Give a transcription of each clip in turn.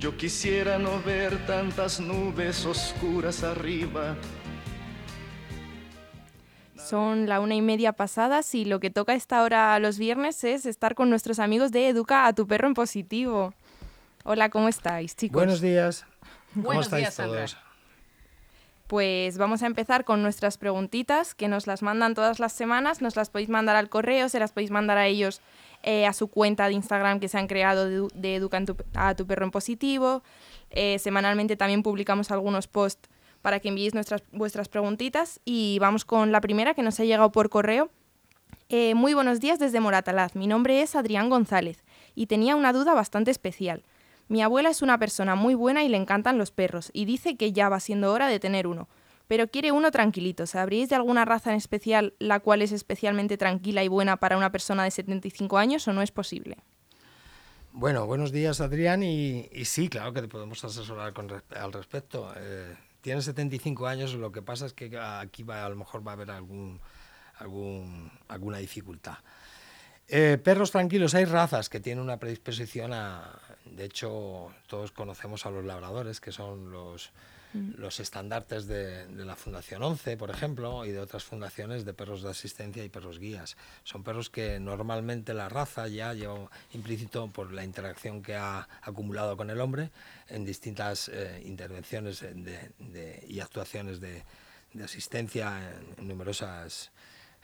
Yo quisiera no ver tantas nubes oscuras arriba. Son la una y media pasadas y lo que toca esta hora los viernes es estar con nuestros amigos de Educa a tu perro en positivo. Hola, ¿cómo estáis, chicos? Buenos días. ¿Cómo Buenos estáis días, Sandra. todos? Pues vamos a empezar con nuestras preguntitas, que nos las mandan todas las semanas. Nos las podéis mandar al correo, se las podéis mandar a ellos eh, a su cuenta de Instagram que se han creado de, de Educa a tu perro en positivo. Eh, semanalmente también publicamos algunos posts para que enviéis nuestras, vuestras preguntitas. Y vamos con la primera que nos ha llegado por correo. Eh, muy buenos días desde Moratalaz. Mi nombre es Adrián González y tenía una duda bastante especial. Mi abuela es una persona muy buena y le encantan los perros y dice que ya va siendo hora de tener uno, pero quiere uno tranquilito. ¿Sabríais de alguna raza en especial la cual es especialmente tranquila y buena para una persona de 75 años o no es posible? Bueno, buenos días Adrián y, sí, claro que te podemos asesorar con al respecto. Eh, tienes 75 años, lo que pasa es que aquí va, a lo mejor va a haber alguna dificultad. Eh, perros tranquilos, hay razas que tienen una predisposición a... De hecho, todos conocemos a los labradores, que son los, los estandartes de, la Fundación 11, por ejemplo, y de otras fundaciones de perros de asistencia y perros guías. Son perros que normalmente la raza ya lleva implícito por la interacción que ha acumulado con el hombre en distintas eh, intervenciones de- de- y actuaciones de, de asistencia en numerosas,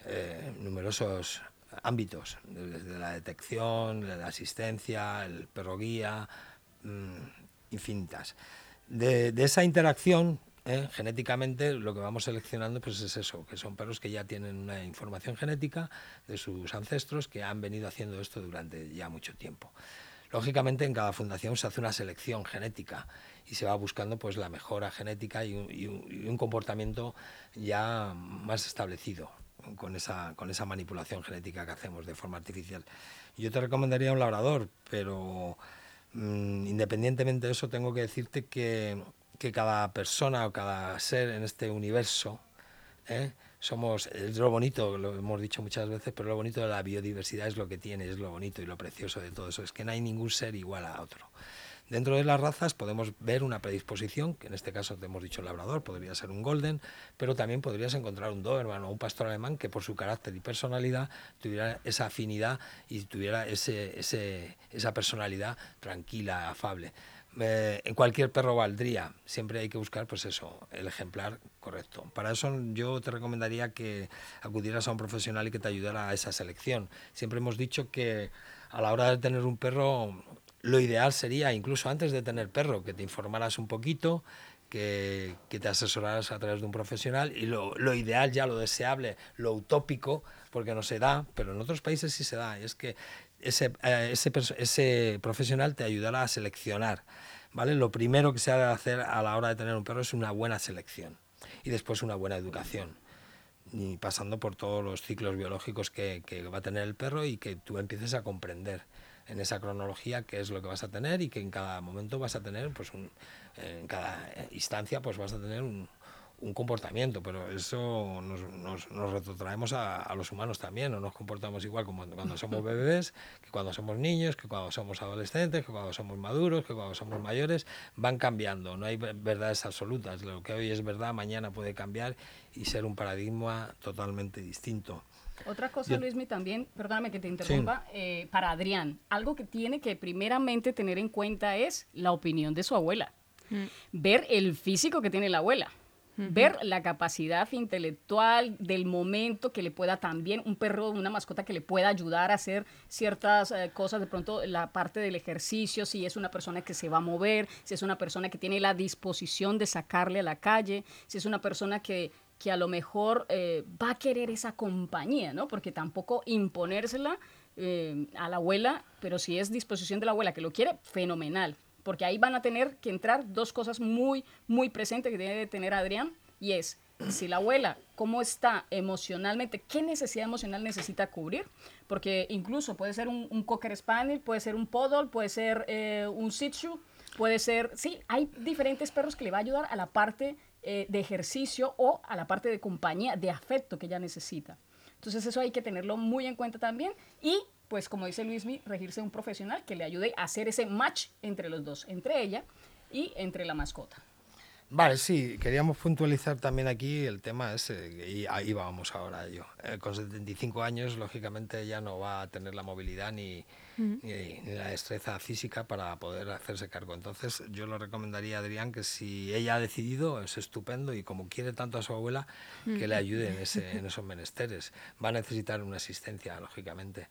eh, numerosos ámbitos, desde la detección, la asistencia, el perro guía, mm, infinitas. De, esa interacción, eh, genéticamente, lo que vamos seleccionando pues es eso, que son perros que ya tienen una información genética de sus ancestros que han venido haciendo esto durante ya mucho tiempo. Lógicamente, en cada fundación se hace una selección genética y se va buscando pues la mejora genética y un, y un- y un comportamiento ya más establecido con esa, con esa manipulación genética que hacemos de forma artificial. Yo te recomendaría un labrador, pero mm, independientemente de eso, tengo que decirte que, que cada persona o cada ser en este universo ¿eh? somos es lo bonito lo hemos dicho muchas veces pero lo bonito de la biodiversidad es lo que tiene es lo bonito y lo precioso de todo eso es que no hay ningún ser igual a otro dentro de las razas podemos ver una predisposición que en este caso te hemos dicho el labrador podría ser un golden pero también podrías encontrar un doberman o un pastor alemán que por su carácter y personalidad tuviera esa afinidad y tuviera ese, ese, esa personalidad tranquila afable eh, en cualquier perro valdría. Siempre hay que buscar, pues eso, el ejemplar correcto. Para eso yo te recomendaría que acudieras a un profesional y que te ayudara a esa selección. Siempre hemos dicho que a la hora de tener un perro, lo ideal sería, incluso antes de tener perro, que te informaras un poquito, que, que te asesoraras a través de un profesional y lo, lo ideal, ya lo deseable, lo utópico, porque no se da, pero en otros países sí se da, y es que ese, eh, ese, profesional te ayudará a seleccionar. ¿vale? Lo primero que se ha de hacer a la hora de tener un perro es una buena selección y después una buena educación. Y pasando por todos los ciclos biológicos que, que va a tener el perro y que tú empieces a comprender en esa cronología qué es lo que vas a tener y que en cada momento vas a tener, pues un- en cada instancia, pues vas a tener un, un comportamiento, pero eso nos, nos, nos retrotraemos a, a los humanos también, no nos comportamos igual como cuando somos bebés, que cuando somos niños, que cuando somos adolescentes, que cuando somos maduros, que cuando somos mayores, van cambiando, no hay ve- verdades absolutas, lo que hoy es verdad, mañana puede cambiar y ser un paradigma totalmente distinto. Otra cosa, Yo- Luismi, también, perdóname que te interrumpa, eh, para Adrián, algo que tiene que primeramente tener en cuenta es la opinión de su abuela. Ver el físico que tiene la abuela. Ver la capacidad intelectual del momento que le pueda también, un perro, una mascota que le pueda ayudar a hacer ciertas eh, cosas, de pronto la parte del ejercicio, si es una persona que se va a mover, si es una persona que tiene la disposición de sacarle a la calle, si es una persona que, que a lo mejor eh, va a querer esa compañía, ¿no? Porque tampoco imponérsela eh, a la abuela, pero si es disposición de la abuela que lo quiere, fenomenal. porque ahí van a tener que entrar dos cosas muy, muy presentes que debe tener Adrián, y es si la abuela, cómo está emocionalmente, qué necesidad emocional necesita cubrir, porque incluso puede ser un, Cocker Spaniel, puede ser un Poodle, puede ser eh, un Shih puede ser, sí, hay diferentes perros que le va a ayudar a la parte eh, de ejercicio o a la parte de compañía, de afecto que ella necesita. Entonces eso hay que tenerlo muy en cuenta también y pues como dice Luismi, regirse un profesional que le ayude a hacer ese match entre los dos, entre ella y entre la mascota. Vale, sí, queríamos puntualizar también aquí el tema ese, y ahí vamos ahora a ello. Eh, con 75 años, lógicamente, ya no va a tener la movilidad ni, ni, la destreza física para poder hacerse cargo. Entonces, yo lo recomendaría a Adrián que si ella ha decidido, es estupendo y como quiere tanto a su abuela, que le ayude en, ese, en esos menesteres. Va a necesitar una asistencia, lógicamente.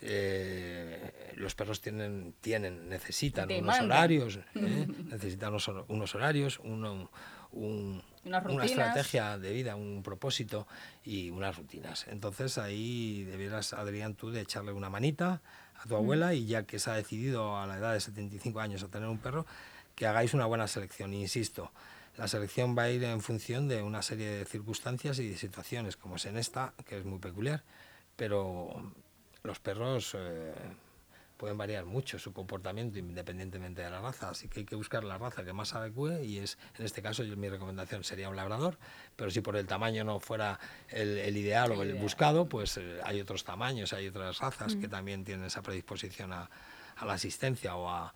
Eh, los perros tienen, tienen necesitan unos horarios, ¿eh? necesitan unos, horarios, uno, una estrategia de vida, un propósito y unas rutinas. Entonces ahí debieras, Adrián, tú de echarle una manita a tu abuela y ya que se ha decidido a la edad de 75 años a tener un perro, que hagáis una buena selección. Insisto, la selección va a ir en función de una serie de circunstancias y de situaciones, como es en esta, que es muy peculiar, pero los perros eh, pueden variar mucho su comportamiento independientemente de la raza, así que hay que buscar la raza que más adecue y es, en este caso, yo, mi recomendación sería un labrador, pero si por el tamaño no fuera el, ideal o el buscado, pues eh, hay otros tamaños, hay otras razas que mm. también tienen esa predisposición a, la asistencia o a,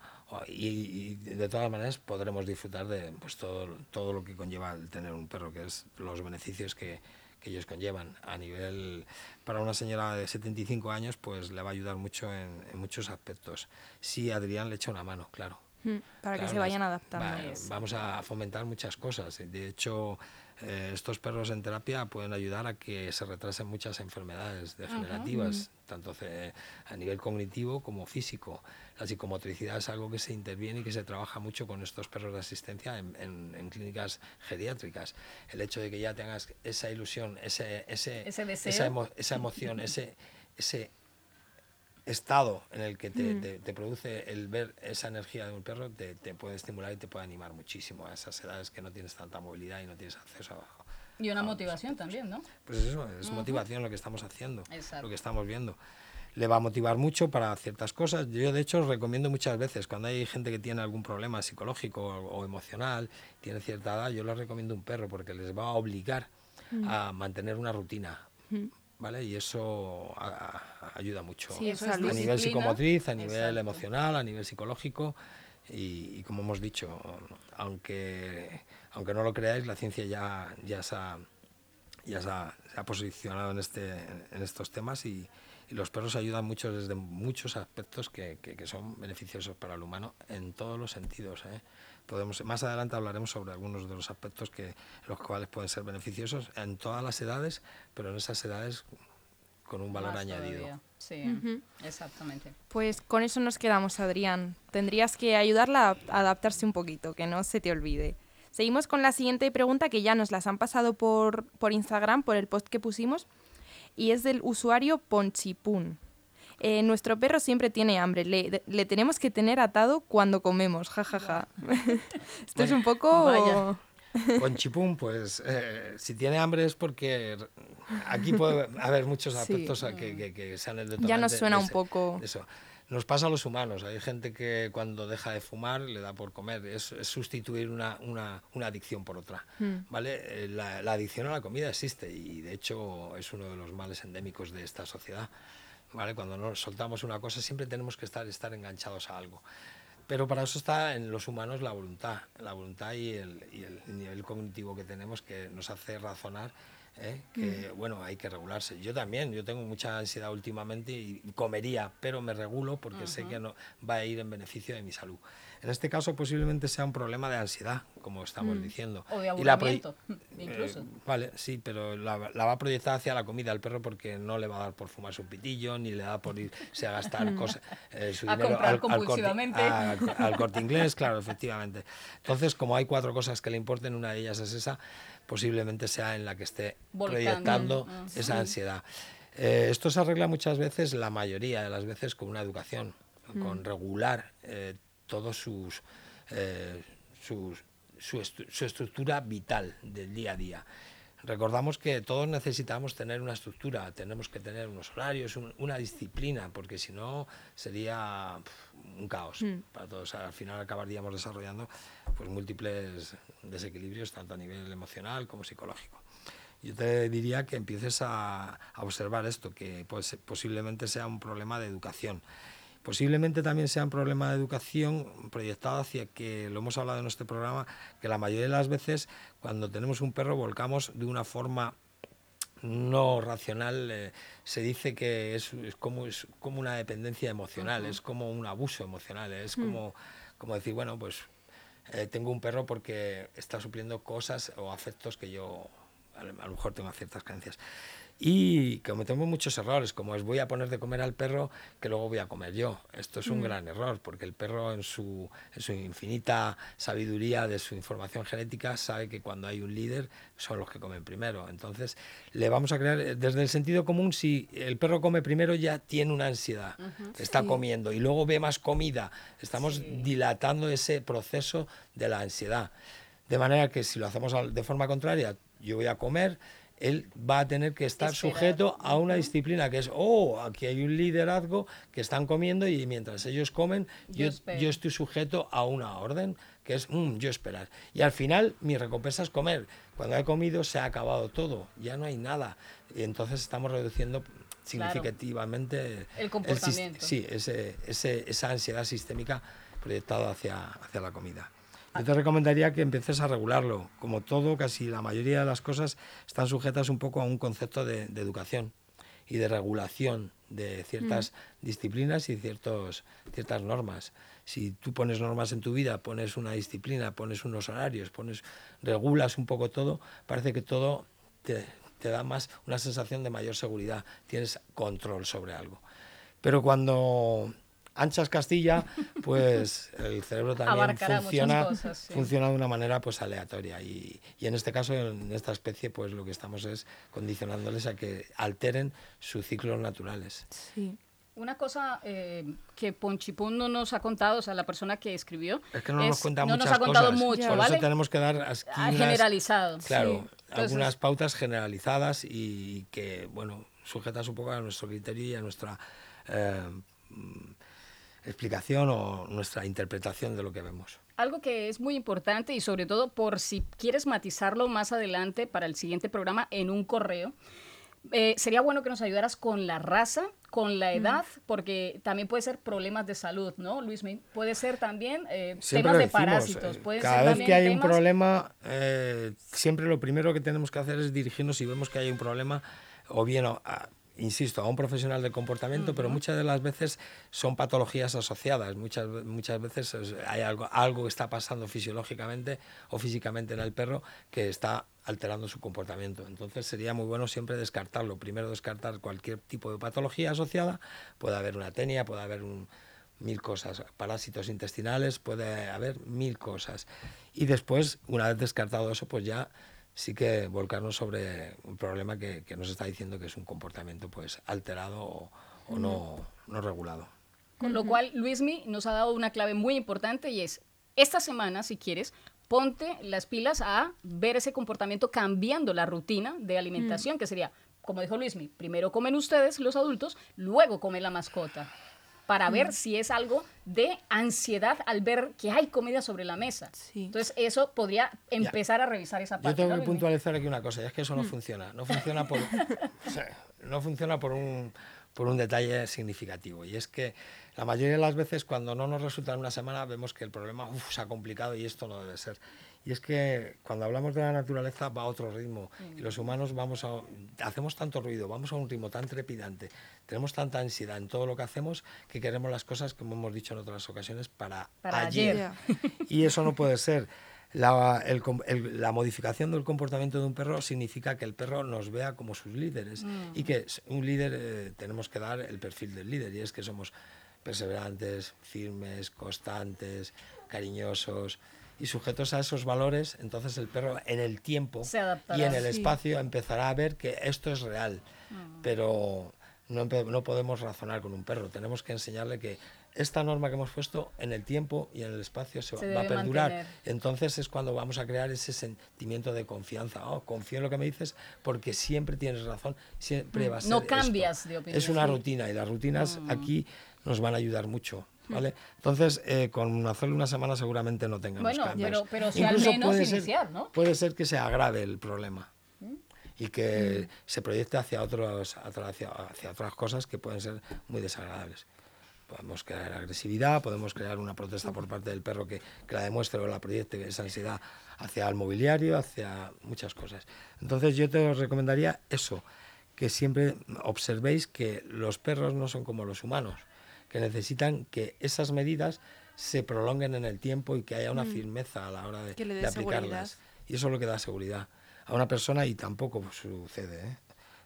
y, de todas maneras podremos disfrutar de pues, todo, todo lo que conlleva el tener un perro, que es los beneficios que, que ellos conllevan. A nivel, para una señora de 75 años, pues le va a ayudar mucho en, muchos aspectos. Si Adrián le echa una mano, claro. Mm, para que se vayan adaptando. vamos a fomentar muchas cosas. De hecho, eh, estos perros en terapia pueden ayudar a que se retrasen muchas enfermedades degenerativas, tanto a nivel cognitivo como físico. La psicomotricidad es algo que se interviene y que se trabaja mucho con estos perros de asistencia en, clínicas geriátricas. El hecho de que ya tengas esa ilusión, ese, ese, esa, esa, emoción, ese, ese estado en el que mm. te, te, produce el ver esa energía de un perro te, te, puede estimular y te puede animar muchísimo a esas edades que no tienes tanta movilidad y no tienes acceso a... Y una motivación también, ¿no? Pues eso, es motivación lo que estamos haciendo, lo que estamos viendo. Le va a motivar mucho para ciertas cosas. Yo, de hecho, os recomiendo muchas veces, cuando hay gente que tiene algún problema psicológico o, emocional, tiene cierta edad, yo les recomiendo un perro porque les va a obligar mm. a mantener una rutina. Mm. ¿Vale? Y eso ayuda mucho a nivel psicomotriz, a nivel emocional, a nivel psicológico. Y, como hemos dicho, aunque, aunque no lo creáis, la ciencia ya, ya, se, ha, ya se, ha, posicionado en, este, en estos temas y, los perros ayudan mucho desde muchos aspectos que, que, son beneficiosos para el humano en todos los sentidos. ¿eh? Podemos, más adelante hablaremos sobre algunos de los aspectos que, los cuales pueden ser beneficiosos en todas las edades, pero en esas edades con un valor añadido. Sí, exactamente. Pues con eso nos quedamos, Adrián. Tendrías que ayudarla a adaptarse un poquito, que no se te olvide. Seguimos con la siguiente pregunta que ya nos las han pasado por, por Instagram, por el post que pusimos, y es del usuario Ponchipun. Eh, nuestro perro siempre tiene hambre, le, tenemos que tener atado cuando comemos, jajaja. Esto es un poco... Con chipún, pues eh, si tiene hambre es porque aquí puede haber muchos aspectos que, que, sean el Ya nos suena un poco. Eso. Nos pasa a los humanos. Hay gente que cuando deja de fumar le da por comer. Es, sustituir una, una, una, adicción por otra. Hmm. ¿vale? Eh, la, la adicción a la comida existe y de hecho es uno de los males endémicos de esta sociedad. ¿Vale? Cuando nos soltamos una cosa siempre tenemos que estar, estar enganchados a algo. Pero para eso está en los humanos la voluntad, la voluntad y el, y el nivel cognitivo que tenemos que nos hace razonar ¿eh? que mm. bueno, hay que regularse. Yo también, yo tengo mucha ansiedad últimamente y comería, pero me regulo porque sé que no va a ir en beneficio de mi salud. En este caso posiblemente sea un problema de ansiedad, como estamos mm. diciendo. O de aburrimiento, incluso. Eh, vale, sí, pero la, va a proyectar hacia la comida al perro porque no le va a dar por fumar su pitillo, ni le da por irse a gastar cosas, eh, su dinero al, corte, al corte inglés, claro, efectivamente. Entonces, como hay cuatro cosas que le importen, una de ellas es esa, posiblemente sea en la que esté proyectando ah, esa ansiedad. Eh, esto se arregla muchas veces, la mayoría de las veces, con una educación, con mm. regular todos sus, su, su estructura vital del día a día. Recordamos que todos necesitamos tener una estructura, tenemos que tener unos horarios, una disciplina, porque si no sería un caos mm. para todos. Al final acabaríamos desarrollando pues, múltiples desequilibrios, tanto a nivel emocional como psicológico. Yo te diría que empieces a, a observar esto, que pues, posiblemente sea un problema de educación. Posiblemente también sea un problema de educación proyectado hacia que, lo hemos hablado en este programa, que la mayoría de las veces cuando tenemos un perro volcamos de una forma no racional, eh, se dice que es, como, es como una dependencia emocional, es como un abuso emocional, es hmm. como, como decir, bueno, pues eh, tengo un perro porque está supliendo cosas o afectos que yo a lo mejor tengo ciertas creencias y cometemos muchos errores, como es voy a poner de comer al perro que luego voy a comer yo. Esto es un mm. gran error, porque el perro en su, en su infinita sabiduría de su información genética sabe que cuando hay un líder son los que comen primero. Entonces le vamos a crear, desde el sentido común, si el perro come primero ya tiene una ansiedad, está comiendo y luego ve más comida, estamos dilatando ese proceso de la ansiedad. De manera que si lo hacemos de forma contraria, yo voy a comer, él va a tener que estar sujeto a una disciplina que es, oh, aquí hay un liderazgo que están comiendo y mientras ellos comen, yo, yo, estoy sujeto a una orden que es, mm, yo esperar. Y al final mi recompensa es comer. Cuando he comido se ha acabado todo, ya no hay nada. Y entonces estamos reduciendo significativamente el comportamiento. sí, ese, ese, esa ansiedad sistémica proyectada hacia, hacia la comida. Yo te recomendaría que empieces a regularlo. Como todo, casi la mayoría de las cosas están sujetas un poco a un concepto de, educación y de regulación de ciertas disciplinas y ciertos, ciertas normas. Si tú pones normas en tu vida, pones una disciplina, pones unos horarios, pones, regulas un poco todo, parece que todo te, te da más una sensación de mayor seguridad, tienes control sobre algo. Pero cuando anchas Castilla, pues el cerebro también funciona, funciona de una manera pues aleatoria y, y, en este caso, en esta especie, pues lo que estamos es condicionándoles a que alteren sus ciclos naturales. Sí. Una cosa eh, que Ponchipón no nos ha contado, o sea, la persona que escribió, es que no nos cuenta no nos ha contado mucho, Por ¿vale? eso tenemos que dar aquí ah, generalizado. Claro, algunas pautas generalizadas y que, bueno, sujetas un poco a nuestro criterio y a nuestra eh, explicación o nuestra interpretación de lo que vemos. Algo que es muy importante y sobre todo por si quieres matizarlo más adelante para el siguiente programa en un correo, eh, sería bueno que nos ayudaras con la raza, con la edad, porque también puede ser problemas de salud, ¿no, Luis? Puede ser también eh, temas de parásitos. Eh, cada vez que hay un problema, siempre lo primero que tenemos que hacer es dirigirnos si vemos que hay un problema, o bien a, insisto, a un profesional de comportamiento, pero muchas de las veces son patologías asociadas. Muchas, muchas veces hay algo, algo que está pasando fisiológicamente o físicamente en el perro que está alterando su comportamiento. Entonces sería muy bueno siempre descartarlo. Primero descartar cualquier tipo de patología asociada. Puede haber una tenia, puede haber mil cosas, parásitos intestinales, puede haber mil cosas. Y después, una vez descartado eso, pues ya sí que volcarnos sobre un problema que, nos está diciendo que es un comportamiento pues alterado o, no, no, regulado. Con lo cual, Luismi nos ha dado una clave muy importante y es, esta semana, si quieres, ponte las pilas a ver ese comportamiento cambiando la rutina de alimentación, que sería, como dijo Luismi, primero comen ustedes, los adultos, luego come la mascota para ver si es algo de ansiedad al ver que hay comida sobre la mesa. Entonces, eso podría empezar a revisar esa parte. Yo tengo que puntualizar aquí una cosa, y es que eso no mm. funciona. No funciona por, no funciona por un, por un detalle significativo. Y es que la mayoría de las veces cuando no nos resulta en una semana vemos que el problema se ha complicado y esto no debe ser. Y es que cuando hablamos de la naturaleza va a otro ritmo y los humanos vamos a, hacemos tanto ruido, vamos a un ritmo tan trepidante, tenemos tanta ansiedad en todo lo que hacemos que queremos las cosas, como hemos dicho en otras ocasiones, para, ayer. Y eso no puede ser. La, la, modificación del comportamiento de un perro significa que el perro nos vea como sus líderes mm. y que un líder eh, tenemos que dar el perfil del líder y es que somos perseverantes, firmes, constantes, cariñosos, y sujetos a esos valores, entonces el perro en el tiempo y en el espacio empezará a ver que esto es real. Mm. Pero no, no, podemos razonar con un perro, tenemos que enseñarle que esta norma que hemos puesto en el tiempo y en el espacio se, va a perdurar. Entonces es cuando vamos a crear ese sentimiento de confianza. Oh, confío en lo que me dices porque siempre tienes razón, siempre va a ser No cambias de opinión. Es una rutina y las rutinas mm. aquí nos van a ayudar mucho. ¿Vale? Entonces, eh, con hacerlo una semana seguramente no tengamos bueno, cambios. Pero, pero si al menos iniciar, ¿no? Puede ser que se agrave el problema y que mm. se proyecte hacia, otros, hacia, hacia otras cosas que pueden ser muy desagradables. Podemos crear agresividad, podemos crear una protesta por parte del perro que, que, la demuestre o la proyecte esa ansiedad hacia el mobiliario, hacia muchas cosas. Entonces yo te recomendaría eso, que siempre observéis que los perros no son como los humanos, que necesitan que esas medidas se prolonguen en el tiempo y que haya una mm. firmeza a la hora de, de aplicarlas. Y eso es lo que da seguridad a una persona y tampoco sucede. ¿eh?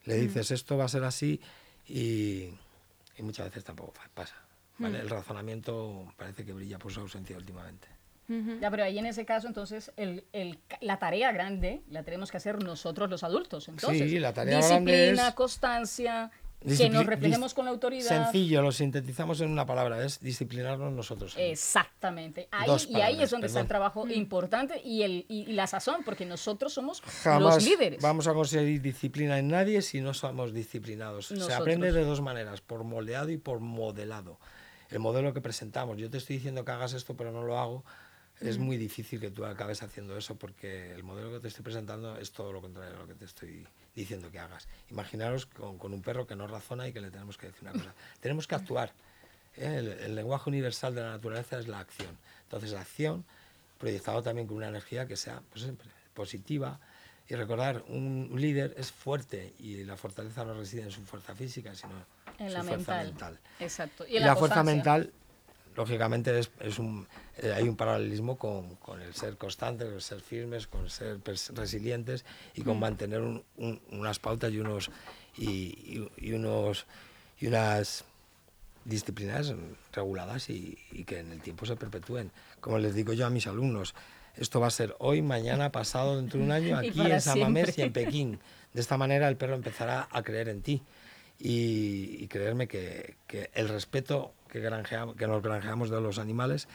Le mm. dices esto va a ser así y, muchas veces tampoco pasa. Mm. El razonamiento parece que brilla por su ausencia últimamente. Ya, pero ahí en ese caso, entonces, el, el, la tarea grande la tenemos que hacer nosotros los adultos. Entonces, sí, la tarea disciplina, constancia, que nos reflejemos con la autoridad. Sencillo, lo sintetizamos en una palabra, es disciplinarnos nosotros. Exactamente. Ahí, y ahí es donde está el trabajo mm. importante y, el, y, la sazón, porque nosotros somos los líderes. Vamos a conseguir disciplina en nadie si no somos disciplinados. Se aprende de dos maneras, por moldeado y por modelado. El modelo que presentamos, yo te estoy diciendo que hagas esto, pero no lo hago, es muy difícil que tú acabes haciendo eso porque el modelo que te estoy presentando es todo lo contrario a lo que te estoy diciendo que hagas. Imaginaros con, un perro que no razona y que le tenemos que decir una cosa. tenemos que actuar. ¿eh? El, lenguaje universal de la naturaleza es la acción. Entonces, la acción proyectado también con una energía que sea pues, positiva. Y recordar, un, líder es fuerte y la fortaleza no reside en su fuerza física, sino en, su fuerza mental. Exacto. Y, la, fuerza mental lógicamente es, es un, eh, hay un paralelismo con, con, el ser constantes, el ser firmes, con ser resilientes y con mm. mantener un, unas pautas y unos y, y, unos y unas disciplinas reguladas y, y, que en el tiempo se perpetúen. Como les digo yo a mis alumnos, esto va a ser hoy, mañana, pasado, dentro de un año, aquí en San Mamés y en Pekín. De esta manera el perro empezará a creer en ti y, creerme que, que el respeto que, que nos granjeamos de los animales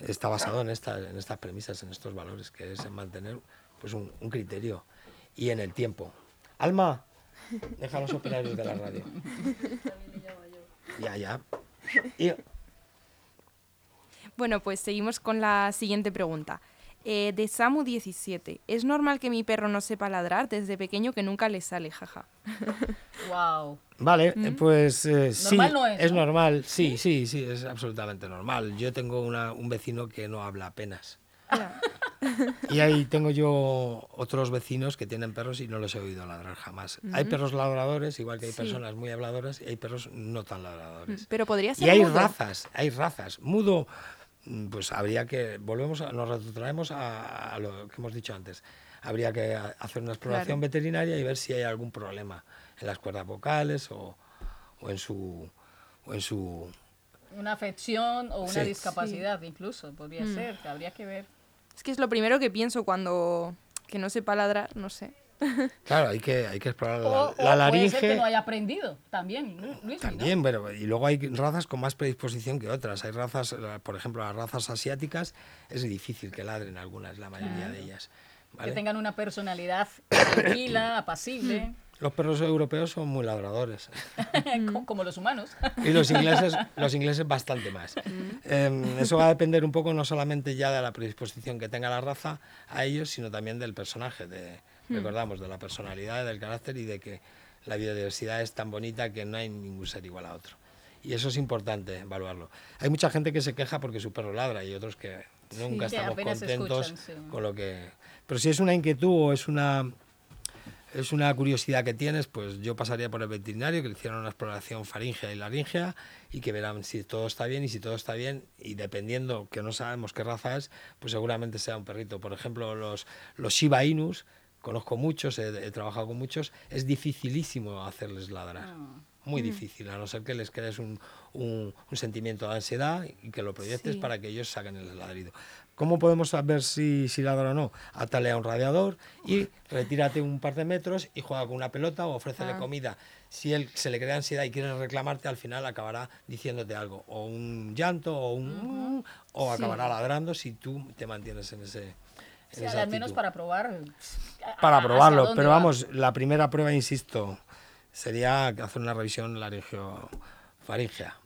está basado en, esta, en estas premisas, en estos valores, que es en mantener pues, un, criterio y en el tiempo. Alma, déjanos operar de la radio. Ya, ya. Bueno, pues seguimos con la siguiente pregunta. Eh, de Samu17. ¿Es normal que mi perro no sepa ladrar desde pequeño que nunca le sale, jaja? Wow. Vale, eh, pues eh, sí, es, normal, sí, sí, sí, es absolutamente normal. Yo tengo un vecino que no habla apenas. y ahí tengo yo otros vecinos que tienen perros y no los he oído ladrar jamás. Hay perros ladradores, igual que hay personas muy habladoras, y hay perros no tan ladradores. Pero podría ser. Y hay razas, hay razas. Mudo, mm, pues habría que. Volvemos, a, nos retrotraemos a, lo que hemos dicho antes. Habría que hacer una exploración veterinaria y ver si hay algún problema en las cuerdas vocales o, o en su o en su una afección o una discapacidad incluso podría mm. ser que habría que ver es que es lo primero que pienso cuando que no sepa ladrar no sé Claro, hay que, hay que explorar la, la laringe. Puede ser que no haya aprendido, también, Luis, También, pero y luego hay razas con más predisposición que otras. Hay razas, por ejemplo, las razas asiáticas, es difícil que ladren algunas, la mayoría de ellas. Que tengan una personalidad tranquila, apacible. Los perros europeos son muy ladradores. Como los humanos. y los ingleses, los ingleses bastante más. Em, eso va a depender un poco no solamente ya de la predisposición que tenga la raza a ellos, sino también del personaje, de, hmm. recordamos, de la personalidad, del carácter y de que la biodiversidad es tan bonita que no hay ningún ser igual a otro. Y eso es importante evaluarlo. Hay mucha gente que se queja porque su perro ladra y otros que nunca estamos contentos con lo que... Pero si es una inquietud o es una es una curiosidad que tienes, pues yo pasaría por el veterinario, que le una exploración faríngea y laringea y que verán si todo está bien y si todo está bien y dependiendo que no sabemos qué raza es, pues seguramente sea un perrito. Por ejemplo, los, los Shiba Inus, conozco muchos, he, trabajado con muchos, es dificilísimo hacerles ladrar. Ah. muy difícil, a no ser que les crees un, un, sentimiento de ansiedad y que lo proyectes para que ellos saquen el ladrido. ¿Cómo podemos saber si, si ladra o no? Atale a un radiador y retírate un par de metros y juega con una pelota o ofrécele ah. comida. Si él se le crea ansiedad y quiere reclamarte, al final acabará diciéndote algo, o un llanto, o un... o acabará ladrando si tú te mantienes en ese... al menos para probar. Para probarlo, pero vamos, la primera prueba, insisto, sería hacer una revisión laringio-faringea.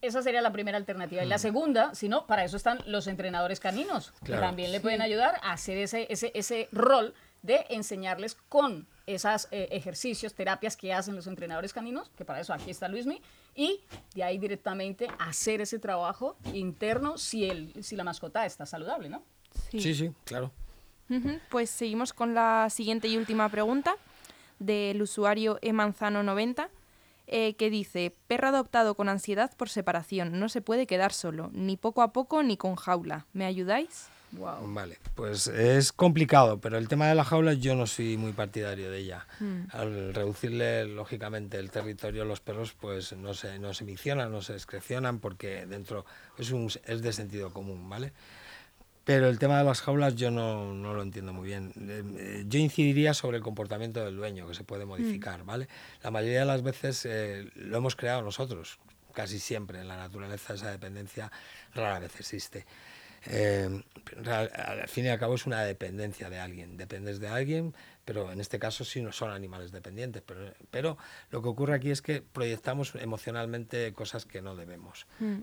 Esa sería la primera alternativa. Y la segunda, si no, para eso están los entrenadores caninos, que también le pueden ayudar a hacer ese, ese, ese rol de enseñarles con esos eh, ejercicios, terapias que hacen los entrenadores caninos, que para eso aquí está Luismi, y de ahí directamente hacer ese trabajo interno si, el, si la mascota está saludable, ¿no? Sí, sí, claro. Pues seguimos con la siguiente y última pregunta del usuario emanzano90, eh, que dice, perro adoptado con ansiedad por separación, no se puede quedar solo, ni poco a poco ni con jaula. ¿Me ayudáis? Vale, pues es complicado, pero el tema de la jaula yo no soy muy partidario de ella. Hmm. Al reducirle, lógicamente, el territorio, los perros pues no se, no se miccionan, no se excrecionan, porque dentro es, un, es de sentido común, ¿vale? Pero el tema de las jaulas yo no, no, lo entiendo muy bien. Eh, yo incidiría sobre el comportamiento del dueño, que se puede modificar, mm. ¿vale? La mayoría de las veces eh, lo hemos creado nosotros, casi siempre. En la naturaleza esa dependencia rara vez existe. Eh, al fin y al cabo es una dependencia de alguien. Dependes de alguien, pero en este caso sí no son animales dependientes. Pero, pero lo que ocurre aquí es que proyectamos emocionalmente cosas que no debemos, mm.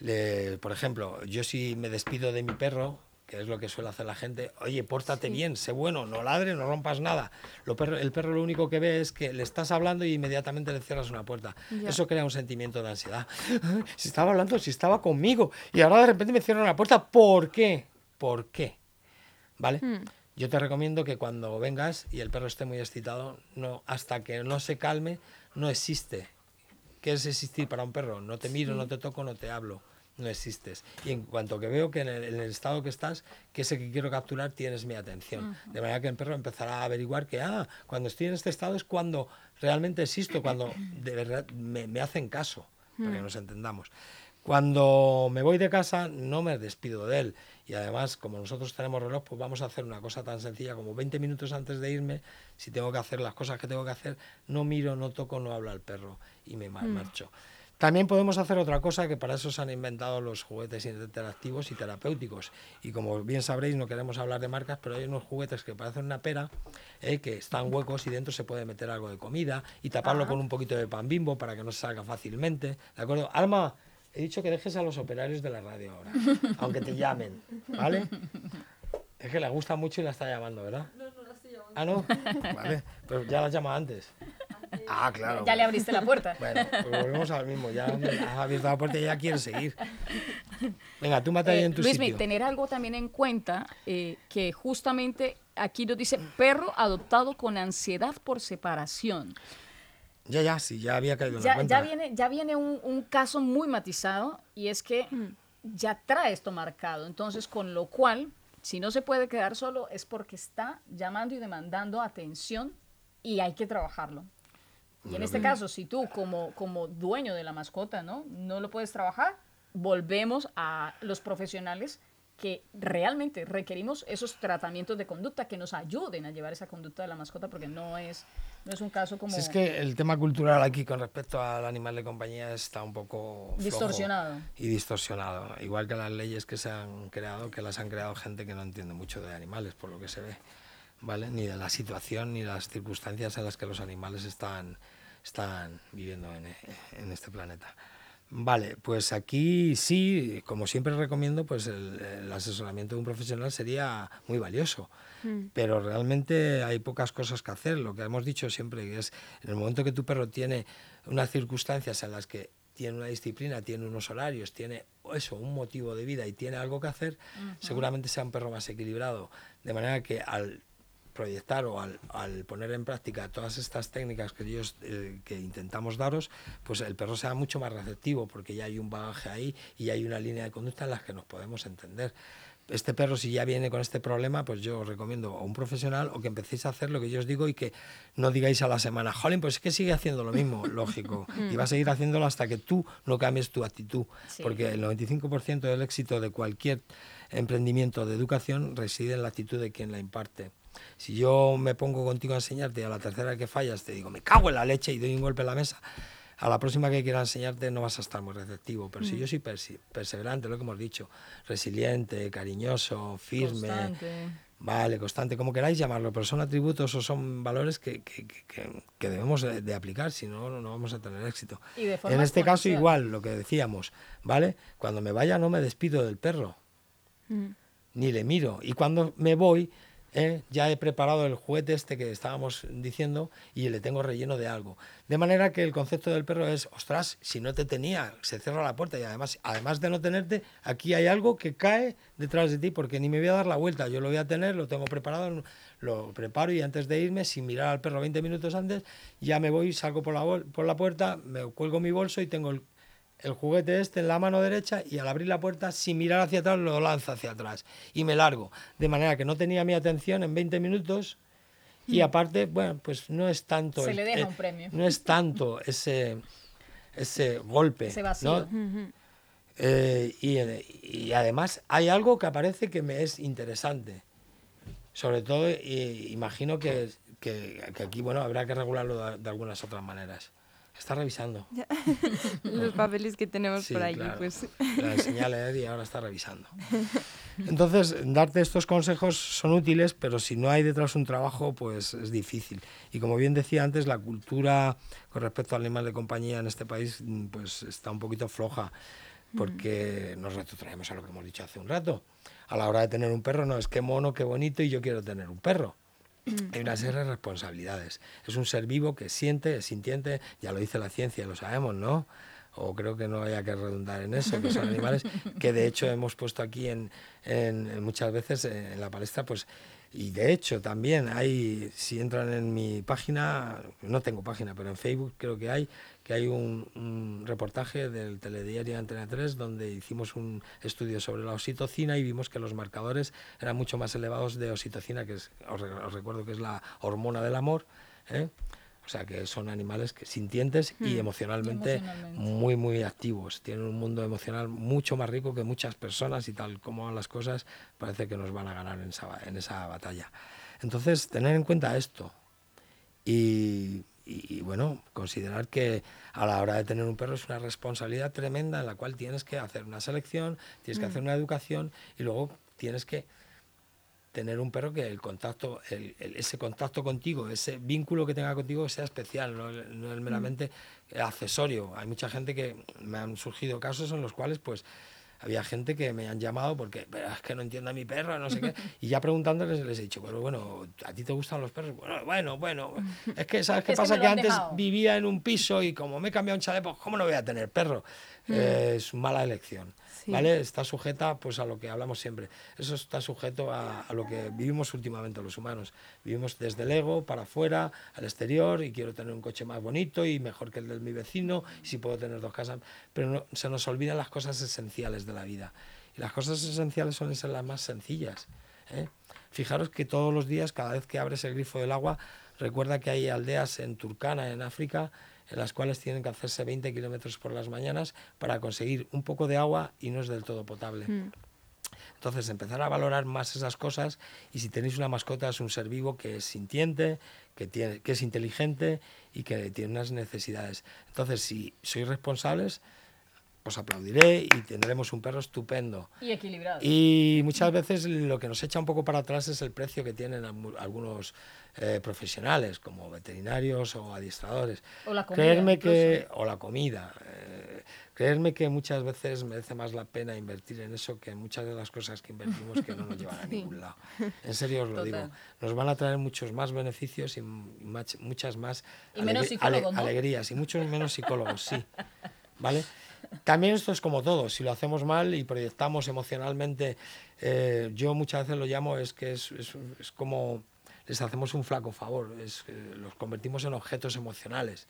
¿Vale? por ejemplo, yo si me despido de mi perro, que es lo que suele hacer la gente, oye, pórtate bien, sé bueno, no ladre, no rompas nada. el perro lo único que ve es que le estás hablando y inmediatamente le cierras una puerta. Eso crea un sentimiento de ansiedad. Si estaba hablando, si estaba conmigo, y ahora de repente me cierran la puerta, ¿por qué? ¿Por qué? ¿Vale? Hmm. Yo te recomiendo que cuando vengas y el perro esté muy excitado, no, hasta que no se calme, no existe. ¿Qué es existir para un perro? No te miro, no te toco, no te hablo no existes. Y en cuanto que veo que en el, estado que estás, que ese que quiero capturar, tienes mi atención. De manera que el perro empezará a averiguar que, ah, cuando estoy en este estado es cuando realmente existo, cuando de verdad me, hacen caso, para que nos entendamos. Cuando me voy de casa no me despido de él y además como nosotros tenemos reloj pues vamos a hacer una cosa tan sencilla como 20 minutos antes de irme, si tengo que hacer las cosas que tengo que hacer, no miro, no toco, no hablo al perro y me mm. marcho. También podemos hacer otra cosa, que para eso se han inventado los juguetes interactivos y terapéuticos. Y como bien sabréis, no queremos hablar de marcas, pero hay unos juguetes que parecen una pera, eh, que están huecos y dentro se puede meter algo de comida y taparlo con un poquito de pan bimbo para que no se salga fácilmente. ¿De acuerdo? Alma, he dicho que dejes a los operarios de la radio ahora, aunque te llamen, ¿vale? Es que le gusta mucho y la está llamando, ¿verdad? No, no la estoy llamando. Ah, no. Vale, pero ya la llama antes. Ah, claro. Ya le abriste la puerta. Bueno, pues volvemos al mismo. Ya has abierto la puerta y ya quiere seguir. Venga, tú mata ahí en tu Luis, sitio. tener algo también en cuenta eh, que justamente aquí nos dice perro adoptado con ansiedad por separación. Ya, ya, sí, ya había caído en ya, la cuenta. Ya viene, ya viene un, un caso muy matizado y es que hmm. ya trae esto marcado. Entonces, con lo cual, si no se puede quedar solo es porque está llamando y demandando atención y hay que trabajarlo. Y en este caso, si tú como, como dueño de la mascota ¿no? no lo puedes trabajar, volvemos a los profesionales que realmente requerimos esos tratamientos de conducta que nos ayuden a llevar esa conducta de la mascota porque no es, no es un caso como... Si es que el tema cultural aquí con respecto al animal de compañía está un poco... Distorsionado. Y distorsionado. Igual que las leyes que se han creado, que las han creado gente que no entiende mucho de animales, por lo que se ve. ¿vale? Ni de la situación ni las circunstancias en las que los animales están, están viviendo en, este planeta. Vale, pues aquí sí, como siempre recomiendo, pues el, asesoramiento de un profesional sería muy valioso, mm. pero realmente hay pocas cosas que hacer. Lo que hemos dicho siempre es, en el momento que tu perro tiene unas circunstancias en las que tiene una disciplina, tiene unos horarios, tiene eso, un motivo de vida y tiene algo que hacer, seguramente sea un perro más equilibrado. De manera que al proyectar o al, poner en práctica todas estas técnicas que, ellos, eh, que intentamos daros, pues el perro sea mucho más receptivo porque ya hay un bagaje ahí y hay una línea de conducta en las que nos podemos entender. este perro si ya viene con este problema, pues yo os recomiendo a un profesional o que empecéis a hacer lo que yo os digo y que no digáis a la semana, jolín, pues es que sigue haciendo lo mismo, lógico, y va a seguir haciéndolo hasta que tú no cambies tu actitud, porque el 95% del éxito de cualquier emprendimiento de educación reside en la actitud de quien la imparte. Si yo me pongo contigo a enseñarte y a la tercera que fallas te digo, me cago en la leche y doy un golpe en la mesa, a la próxima que quiera enseñarte no vas a estar muy receptivo. Pero si mm. yo soy perseverante, lo que hemos dicho, resiliente, cariñoso, firme, vale, constante, como queráis llamarlo, pero son atributos o son valores que, que, que, debemos de, aplicar, si no, no vamos a tener éxito. en este caso igual, lo que decíamos, ¿vale? Cuando me vaya no me despido del perro, mm. ni le miro. Y cuando me voy ¿eh? ya he preparado el juguete este que estábamos diciendo y le tengo relleno de algo. De manera que el concepto del perro es, ostras, si no te tenía, se cierra la puerta y además, además de no tenerte, aquí hay algo que cae detrás de ti porque ni me voy a dar la vuelta, yo lo voy a tener, lo tengo preparado, lo preparo y antes de irme, sin mirar al perro 20 minutos antes, ya me voy, salgo por la, por la puerta, me cuelgo mi bolso y tengo el el juguete este en la mano derecha y al abrir la puerta, sin mirar hacia atrás, lo lanza hacia atrás y me largo. De manera que no tenía mi atención en 20 minutos y hmm. aparte, bueno, pues no es tanto... Se le deja un premio. No es tanto ese, ese golpe. Ese vacío. Eh, y, además hay algo que aparece que me es interesante. Sobre todo, imagino que, que, aquí bueno, habrá que regularlo de algunas otras maneras. Está revisando. Los papeles que tenemos por allí, pues. La señal y ahora está revisando. Entonces, darte estos consejos son útiles, pero si no hay detrás un trabajo, pues es difícil. Y como bien decía antes, la cultura con respecto al animal de compañía en este país, pues está un poquito floja, porque nos retrotraemos a lo que hemos dicho hace un rato. A la hora de tener un perro, no es qué mono, qué bonito, y yo quiero tener un perro. Hay una serie de responsabilidades. Es un ser vivo que siente, es sintiente, ya lo dice la ciencia, lo sabemos, ¿no? o creo que no haya que redundar en eso, que son animales que de hecho hemos puesto aquí en, en, muchas veces en la palestra, pues y de hecho también hay, si entran en mi página, no tengo página, pero en Facebook creo que hay, que hay un, reportaje del telediario Antena 3 donde hicimos un estudio sobre la oxitocina y vimos que los marcadores eran mucho más elevados de oxitocina, que es, os, recuerdo que es la hormona del amor. ¿eh? O sea, que son animales que, sintientes y, hmm. emocionalmente muy, muy activos. Tienen un mundo emocional mucho más rico que muchas personas y tal como van las cosas, parece que nos van a ganar en esa, en esa batalla. Entonces, tener en cuenta esto y, y, bueno, considerar que a la hora de tener un perro es una responsabilidad tremenda en la cual tienes que hacer una selección, tienes que hmm. hacer una educación y luego tienes que tener un perro que el contacto, el, ese contacto contigo, ese vínculo que tenga contigo sea especial, no, no es meramente accesorio. Hay mucha gente que me han surgido casos en los cuales pues había gente que me han llamado porque es que no entiendo a mi perro, no sé qué. Y ya preguntándoles les he dicho, pero bueno, ¿a ti te gustan los perros? Bueno, bueno, bueno. Es que, ¿sabes qué pasa? Que, antes vivía en un piso y como me he cambiado un chalet, pues ¿cómo no voy a tener perro? Mm. es mala elección. ¿vale? Está sujeta pues a lo que hablamos siempre. Eso está sujeto a, lo que vivimos últimamente los humanos. Vivimos desde el ego para afuera, al exterior, y quiero tener un coche más bonito y mejor que el de mi vecino, y si puedo tener dos casas, pero se nos olvidan las cosas esenciales de la vida. Y las cosas esenciales son ser las más sencillas. ¿eh? Fijaros que todos los días, cada vez que abres el grifo del agua, recuerda que hay aldeas en Turkana, en África, en las cuales tienen que hacerse 20 kilómetros por las mañanas para conseguir un poco de agua y no es del todo potable. Hmm. Entonces, empezar a valorar más esas cosas y si tenéis una mascota es un ser vivo que es sintiente, que, tiene, que es inteligente y que tiene unas necesidades. Entonces, si sois responsables, os aplaudiré y tendremos un perro estupendo. Y equilibrado. Y muchas veces lo que nos echa un poco para atrás es el precio que tienen algunos eh, profesionales, como veterinarios o adiestradores. O la comida. Creerme que, o la comida. Eh, creerme que muchas veces merece más la pena invertir en eso que en muchas de las cosas que invertimos que no nos llevan a ningún lado. En serio os lo digo. Nos van a traer muchos más beneficios y muchas más alegrías y muchos menos psicólogos, sí. ¿Vale? También esto es como todo, si lo hacemos mal y proyectamos emocionalmente, eh, yo muchas veces lo llamo, es que es, es, como les hacemos un flaco favor, es, los convertimos en objetos emocionales.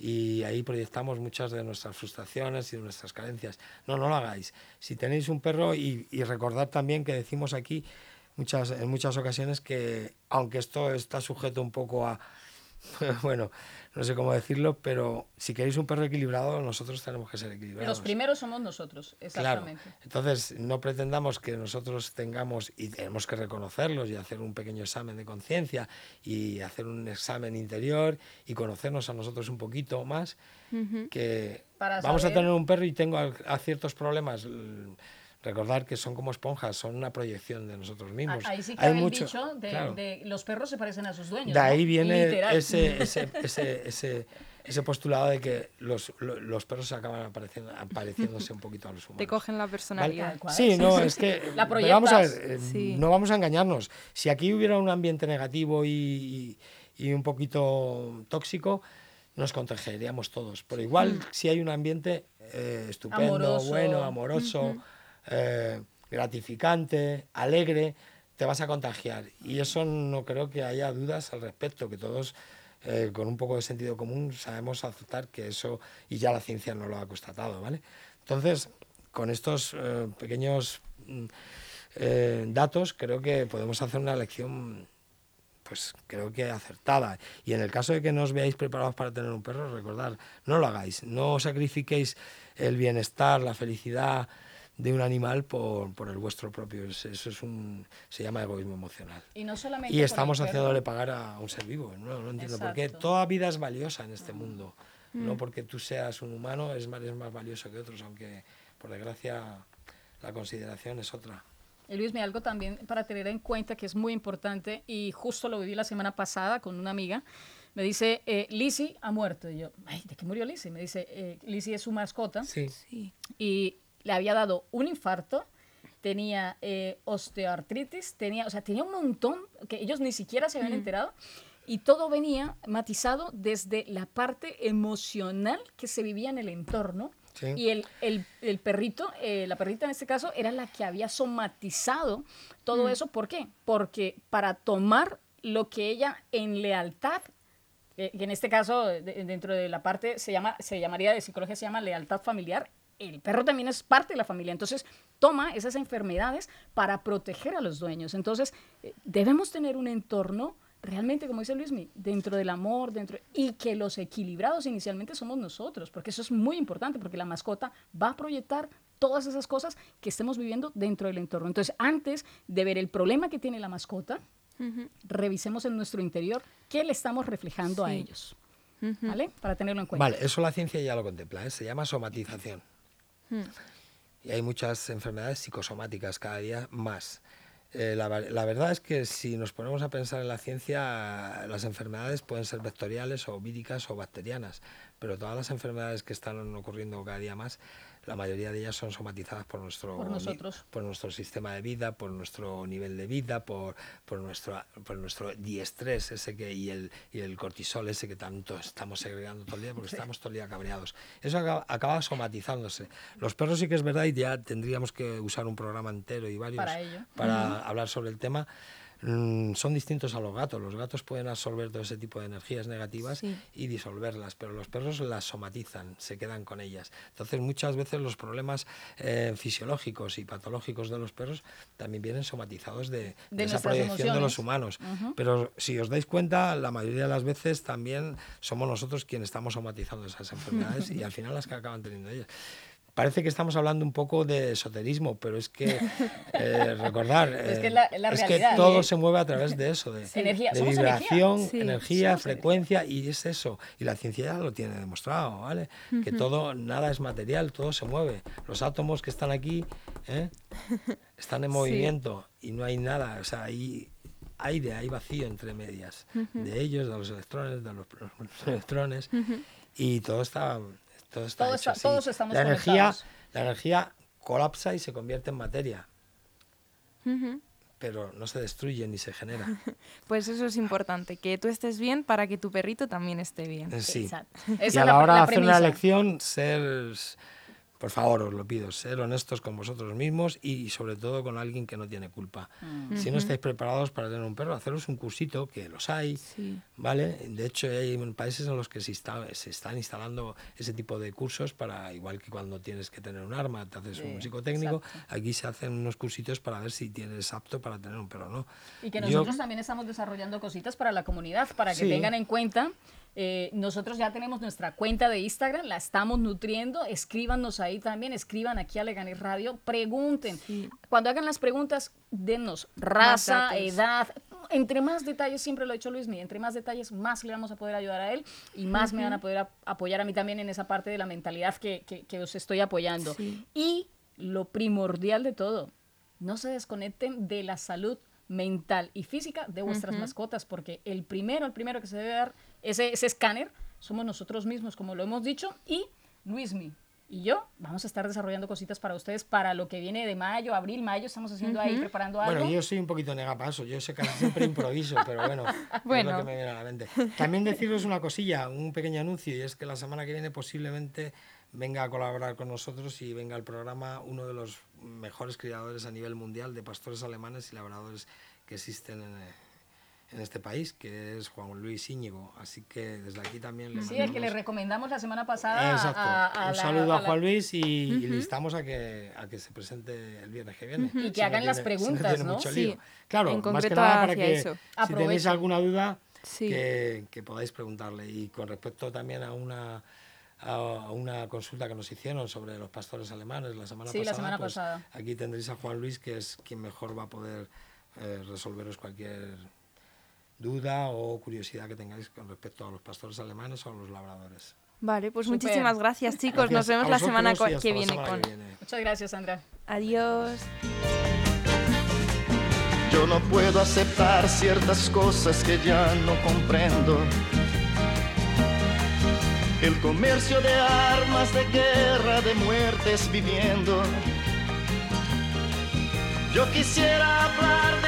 y ahí proyectamos muchas de nuestras frustraciones y de nuestras carencias. No, no lo hagáis. Si tenéis un perro y, y recordad también que decimos aquí muchas, en muchas ocasiones que aunque esto está sujeto un poco a, bueno, no sé cómo decirlo, pero si queréis un perro equilibrado, nosotros tenemos que ser equilibrados. Los primeros somos nosotros, exactamente. Claro. Entonces, no pretendamos que nosotros tengamos, y tenemos que reconocerlos y hacer un pequeño examen de conciencia y hacer un examen interior y conocernos a nosotros un poquito más, que vamos a tener un perro y tengo a ciertos problemas recordar que son como esponjas, son una proyección de nosotros mismos. Ahí sí que hay mucho, dicho de, los perros se parecen a sus dueños. De ahí viene ese, ese, ese, ese, postulado de que los, los, perros se acaban apareciendo, apareciéndose un poquito a los humanos. Te cogen la personalidad. Sí, no, es que vamos a ver, eh, no vamos a engañarnos. Si aquí hubiera un ambiente negativo y, y, un poquito tóxico, nos contagiaríamos todos. Pero igual, mm. si hay un ambiente eh, estupendo, bueno, amoroso, eh, gratificante, alegre, te vas a contagiar. Y eso no creo que haya dudas al respecto, que todos eh, con un poco de sentido común sabemos aceptar que eso, y ya la ciencia no lo ha constatado, ¿vale? Entonces, con estos eh, pequeños mm, datos, creo que podemos hacer una lección pues creo que acertada. Y en el caso de que no os veáis preparados para tener un perro, recordad, no lo hagáis, no sacrifiquéis el bienestar, la felicidad, de un animal por, por, el vuestro propio. Eso es un, se llama egoísmo emocional. Y, no solamente y estamos haciéndole pagar a un ser vivo. No, no entiendo por qué. Toda vida es valiosa en este mundo. No mm. porque tú seas un humano es más, es más valioso que otros, aunque por desgracia la consideración es otra. Y Luis, me algo también para tener en cuenta que es muy importante y justo lo viví la semana pasada con una amiga. Me dice, eh, Lizzie ha muerto. Y yo, Ay, ¿de qué murió Lizzie? Me dice, eh, Lizzie es su mascota. Sí. sí. Y le había dado un infarto, tenía eh, osteoartritis, tenía, o sea, tenía un montón que ellos ni siquiera se habían enterado. Y todo venía matizado desde la parte emocional que se vivía en el entorno. Y el, el, el perrito, eh, la perrita en este caso, era la que había somatizado todo mm. eso. ¿Por qué? Porque para tomar lo que ella en lealtad eh, que en este caso, dentro de la parte, se, llama, se llamaría de psicología, se llama lealtad familiar, el perro también es parte de la familia. Entonces, toma esas enfermedades para proteger a los dueños. Entonces, eh, debemos tener un entorno realmente, como dice Luismi, dentro del amor, dentro y que los equilibrados inicialmente somos nosotros, porque eso es muy importante, porque la mascota va a proyectar todas esas cosas que estemos viviendo dentro del entorno. Entonces, antes de ver el problema que tiene la mascota, revisemos en nuestro interior qué le estamos reflejando a ellos. ¿Vale? Para tenerlo en cuenta. Vale, eso la ciencia ya lo contempla, ¿eh? se llama somatización. Hmm. Y hay muchas enfermedades psicosomáticas cada día más. Eh, la, la, verdad es que si nos ponemos a pensar en la ciencia, las enfermedades pueden ser vectoriales o víricas o bacterianas, pero todas las enfermedades que están ocurriendo cada día más la mayoría de ellas son somatizadas por nuestro, por, nuestro sistema de vida, por nuestro nivel de vida, por, por, nuestro, por nuestro diestrés ese que, y, el, y el cortisol ese que tanto estamos segregando todo el día porque estamos todo el día cabreados. Eso acaba, somatizándose. Los perros sí que es verdad y ya tendríamos que usar un programa entero y varios para, hablar sobre el tema. Mm, son distintos a los gatos. Los gatos pueden absorber todo ese tipo de energías negativas y disolverlas, pero los perros las somatizan, se quedan con ellas. Entonces muchas veces los problemas eh, fisiológicos y patológicos de los perros también vienen somatizados de, esa proyección de los humanos. Pero si os dais cuenta, la mayoría de las veces también somos nosotros quienes estamos somatizando esas enfermedades y al final las que acaban teniendo ellas parece que estamos hablando un poco de esoterismo, pero es que eh, recordar es que, eh, todo se mueve a través de eso, de, vibración, energía, frecuencia, y es eso. Y la ciencia ya lo tiene demostrado, ¿vale? Que todo, nada es material, todo se mueve. Los átomos que están aquí ¿eh? están en movimiento y no hay nada, o sea, hay aire, hay vacío entre medias de ellos, de los electrones, de los, electrones, y todo está todo está Todos estamos la energía, la energía colapsa y se convierte en materia. Pero no se destruye ni se genera. Pues eso es importante, que tú estés bien para que tu perrito también esté bien. Eh, sí. y a la hora de hacer una elección, ser por favor, os lo pido, ser honestos con vosotros mismos y, sobre todo con alguien que no tiene culpa. Mm. Si no estáis preparados para tener un perro, haceros un cursito, que los hay, ¿vale? De hecho, hay países en los que se, se, están instalando ese tipo de cursos para, igual que cuando tienes que tener un arma, te haces un psicotécnico, aquí se hacen unos cursitos para ver si tienes apto para tener un perro o no. Y que nosotros también estamos desarrollando cositas para la comunidad, para que tengan en cuenta eh, nosotros ya tenemos nuestra cuenta de Instagram, la estamos nutriendo. Escríbanos ahí también, escriban aquí a Leganés Radio, pregunten. Cuando hagan las preguntas, denos raza, edad. Entre más detalles, siempre lo ha dicho Luis, entre más detalles, más le vamos a poder ayudar a él y más me van a poder apoyar a mí también en esa parte de la mentalidad que, que, os estoy apoyando. Y lo primordial de todo, no se desconecten de la salud mental y física de vuestras mascotas, porque el primero, el primero que se debe dar ese, ese escáner somos nosotros mismos, como lo hemos dicho, y Luismi y yo vamos a estar desarrollando cositas para ustedes para lo que viene de mayo, abril, mayo, estamos haciendo ahí, preparando algo. Bueno, yo soy un poquito negapaso, yo sé que siempre improviso, pero bueno, bueno. es lo que me viene a la mente. También deciros una cosilla, un pequeño anuncio, y es que la semana que viene posiblemente venga a colaborar con nosotros y venga al programa uno de los mejores criadores a nivel mundial de pastores alemanes y labradores que existen en, en este país, que es Juan Luis Íñigo. Así que desde aquí también le Sí, el que le recomendamos la semana pasada. Exacto. Un saludo a, Juan Luis y, le instamos a que, a que se presente el viernes que viene. Y que hagan las preguntas, ¿no? Sí. Claro, más que nada para que si tenéis alguna duda, que, que, podáis preguntarle. Y con respecto también a una a una consulta que nos hicieron sobre los pastores alemanes la semana sí, pasada. La semana pues pasada. Aquí tendréis a Juan Luis, que es quien mejor va a poder eh, resolveros cualquier duda o curiosidad que tengáis con respecto a los pastores alemanes o a los labradores. Vale, pues muchísimas gracias chicos. Nos vemos la semana que viene con. Muchas gracias, Sandra. Adiós. Yo no puedo aceptar ciertas cosas que ya no comprendo. El comercio de armas, de guerra, de muertes viviendo. Yo quisiera hablar de